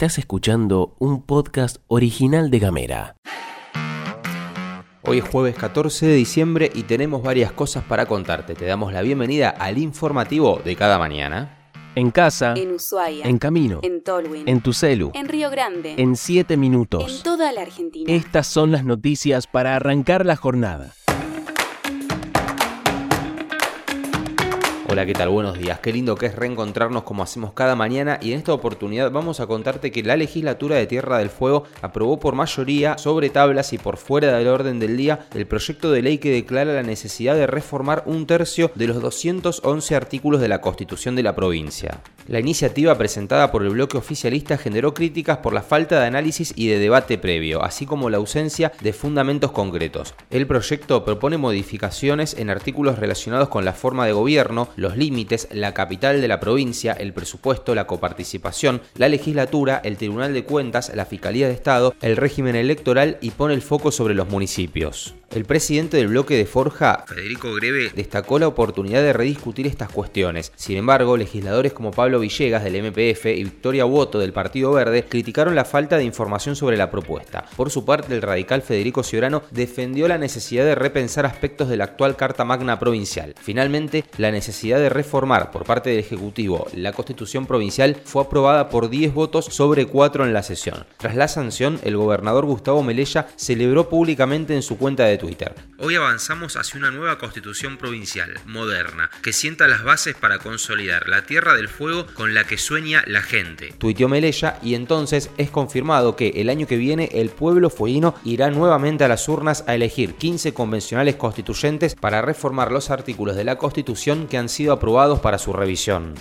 Estás escuchando un podcast original de Gamera. Hoy es jueves 14 de diciembre y tenemos varias cosas para contarte. Te damos la bienvenida al informativo de cada mañana. En casa, En Ushuaia. en camino, En Tolwyn. en tu celu, En Río Grande. en 7 En minutos. toda la Argentina. Estas son las noticias para arrancar la jornada. Hola, ¿qué tal? Buenos días. Qué lindo que es reencontrarnos como hacemos cada mañana y en esta oportunidad vamos a contarte que la legislatura de Tierra del Fuego aprobó por mayoría sobre tablas y por fuera del orden del día el proyecto de ley que declara la necesidad de reformar un tercio de los 211 artículos de la Constitución de la provincia. La iniciativa presentada por el bloque oficialista generó críticas por la falta de análisis y de debate previo, así como la ausencia de fundamentos concretos. El proyecto propone modificaciones en artículos relacionados con la forma de gobierno, los límites, la capital de la provincia, el presupuesto, la coparticipación, la legislatura, el Tribunal de Cuentas, la Fiscalía de Estado, el régimen electoral y pone el foco sobre los municipios. El presidente del bloque de Forja, Federico Greve, destacó la oportunidad de rediscutir estas cuestiones. Sin embargo, legisladores como Pablo Villegas del MPF y Victoria Woto del Partido Verde criticaron la falta de información sobre la propuesta. Por su parte, el radical Federico Ciorano defendió la necesidad de repensar aspectos de la actual Carta Magna Provincial. Finalmente, la necesidad de reformar por parte del Ejecutivo la Constitución Provincial fue aprobada por 10 votos sobre 4 en la sesión. Tras la sanción, el gobernador Gustavo Melella celebró públicamente en su cuenta de Twitter. Hoy avanzamos hacia una nueva Constitución Provincial, moderna, que sienta las bases para consolidar la Tierra del Fuego con la que sueña la gente. Tuiteó Melella y entonces es confirmado que el año que viene el pueblo fueguino irá nuevamente a las urnas a elegir 15 convencionales constituyentes para reformar los artículos de la Constitución que han sido aprobados para su revisión.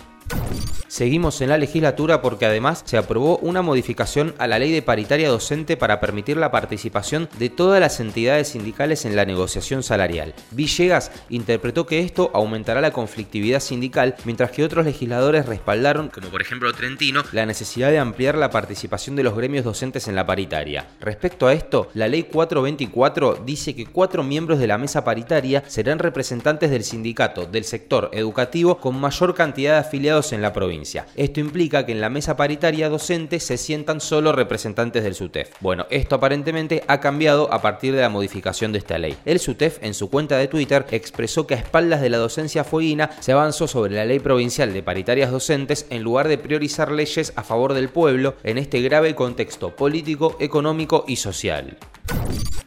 Seguimos en la legislatura porque además se aprobó una modificación a la ley de paritaria docente para permitir la participación de todas las entidades sindicales en la negociación salarial. Villegas interpretó que esto aumentará la conflictividad sindical, mientras que otros legisladores respaldaron, como por ejemplo Trentino, la necesidad de ampliar la participación de los gremios docentes en la paritaria. Respecto a esto, la ley 424 dice que cuatro miembros de la mesa paritaria serán representantes del sindicato del sector educativo con mayor cantidad de afiliados en la provincia. Esto implica que en la mesa paritaria docente se sientan solo representantes del SUTEF. Bueno, esto aparentemente ha cambiado a partir de la modificación de esta ley. El SUTEF en su cuenta de Twitter expresó que a espaldas de la docencia fueguina se avanzó sobre la ley provincial de paritarias docentes en lugar de priorizar leyes a favor del pueblo en este grave contexto político, económico y social.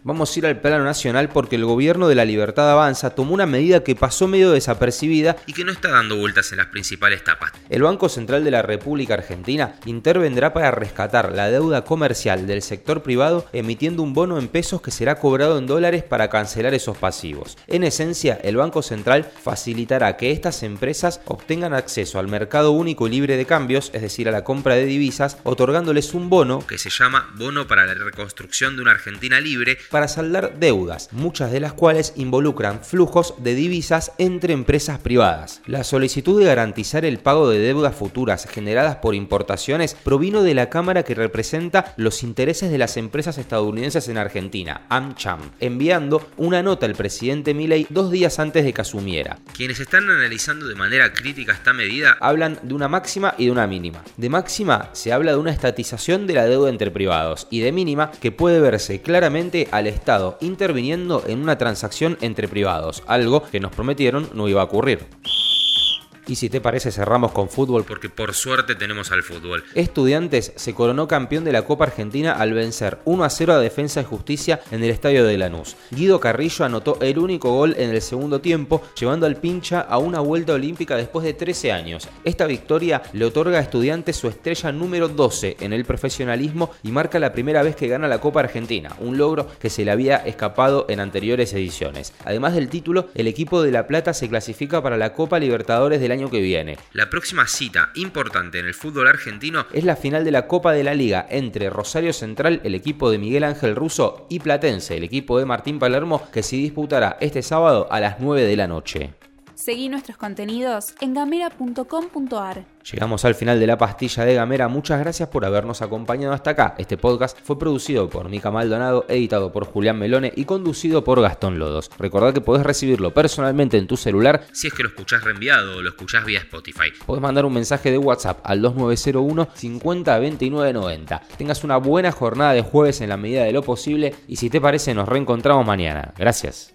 Vamos a ir al plano nacional porque el gobierno de la Libertad Avanza tomó una medida que pasó medio desapercibida y que no está dando vueltas en las principales tapas. El Banco Central de la República Argentina intervendrá para rescatar la deuda comercial del sector privado emitiendo un bono en pesos que será cobrado en dólares para cancelar esos pasivos. En esencia, el Banco Central facilitará que estas empresas obtengan acceso al mercado único y libre de cambios, es decir, a la compra de divisas, otorgándoles un bono que se llama Bono para la Reconstrucción de una Argentina Libre para saldar deudas, muchas de las cuales involucran flujos de divisas entre empresas privadas. La solicitud de garantizar el pago de deudas futuras generadas por importaciones provino de la Cámara que representa los intereses de las empresas estadounidenses en Argentina, AmCham, enviando una nota al presidente Milei dos días antes de que asumiera. Quienes están analizando de manera crítica esta medida hablan de una máxima y de una mínima. De máxima se habla de una estatización de la deuda entre privados y de mínima que puede verse claramente al Estado interviniendo en una transacción entre privados, algo que nos prometieron no iba a ocurrir. Y si te parece cerramos con fútbol porque por suerte tenemos al fútbol. Estudiantes se coronó campeón de la Copa Argentina al vencer 1 a 0 a Defensa y Justicia en el estadio de Lanús. Guido Carrillo anotó el único gol en el segundo tiempo, llevando al pincha a una vuelta olímpica después de 13 años. Esta victoria le otorga a Estudiantes su estrella número 12 en el profesionalismo y marca la primera vez que gana la Copa Argentina, un logro que se le había escapado en anteriores ediciones. Además del título, el equipo de La Plata se clasifica para la Copa Libertadores del año que viene. La próxima cita importante en el fútbol argentino es la final de la Copa de la Liga entre Rosario Central, el equipo de Miguel Ángel Russo, y Platense, el equipo de Martín Palermo, que se disputará este sábado a las 9 de la noche. Seguí nuestros contenidos en gamera.com.ar. Llegamos al final de la pastilla de Gamera. Muchas gracias por habernos acompañado hasta acá. Este podcast fue producido por Mica Maldonado, editado por Julián Melone y conducido por Gastón Lodos. Recordad que podés recibirlo personalmente en tu celular si es que lo escuchás reenviado o lo escuchás vía Spotify. Podés mandar un mensaje de WhatsApp al 2901 50 29 90. Tengas una buena jornada de jueves en la medida de lo posible y si te parece nos reencontramos mañana. Gracias.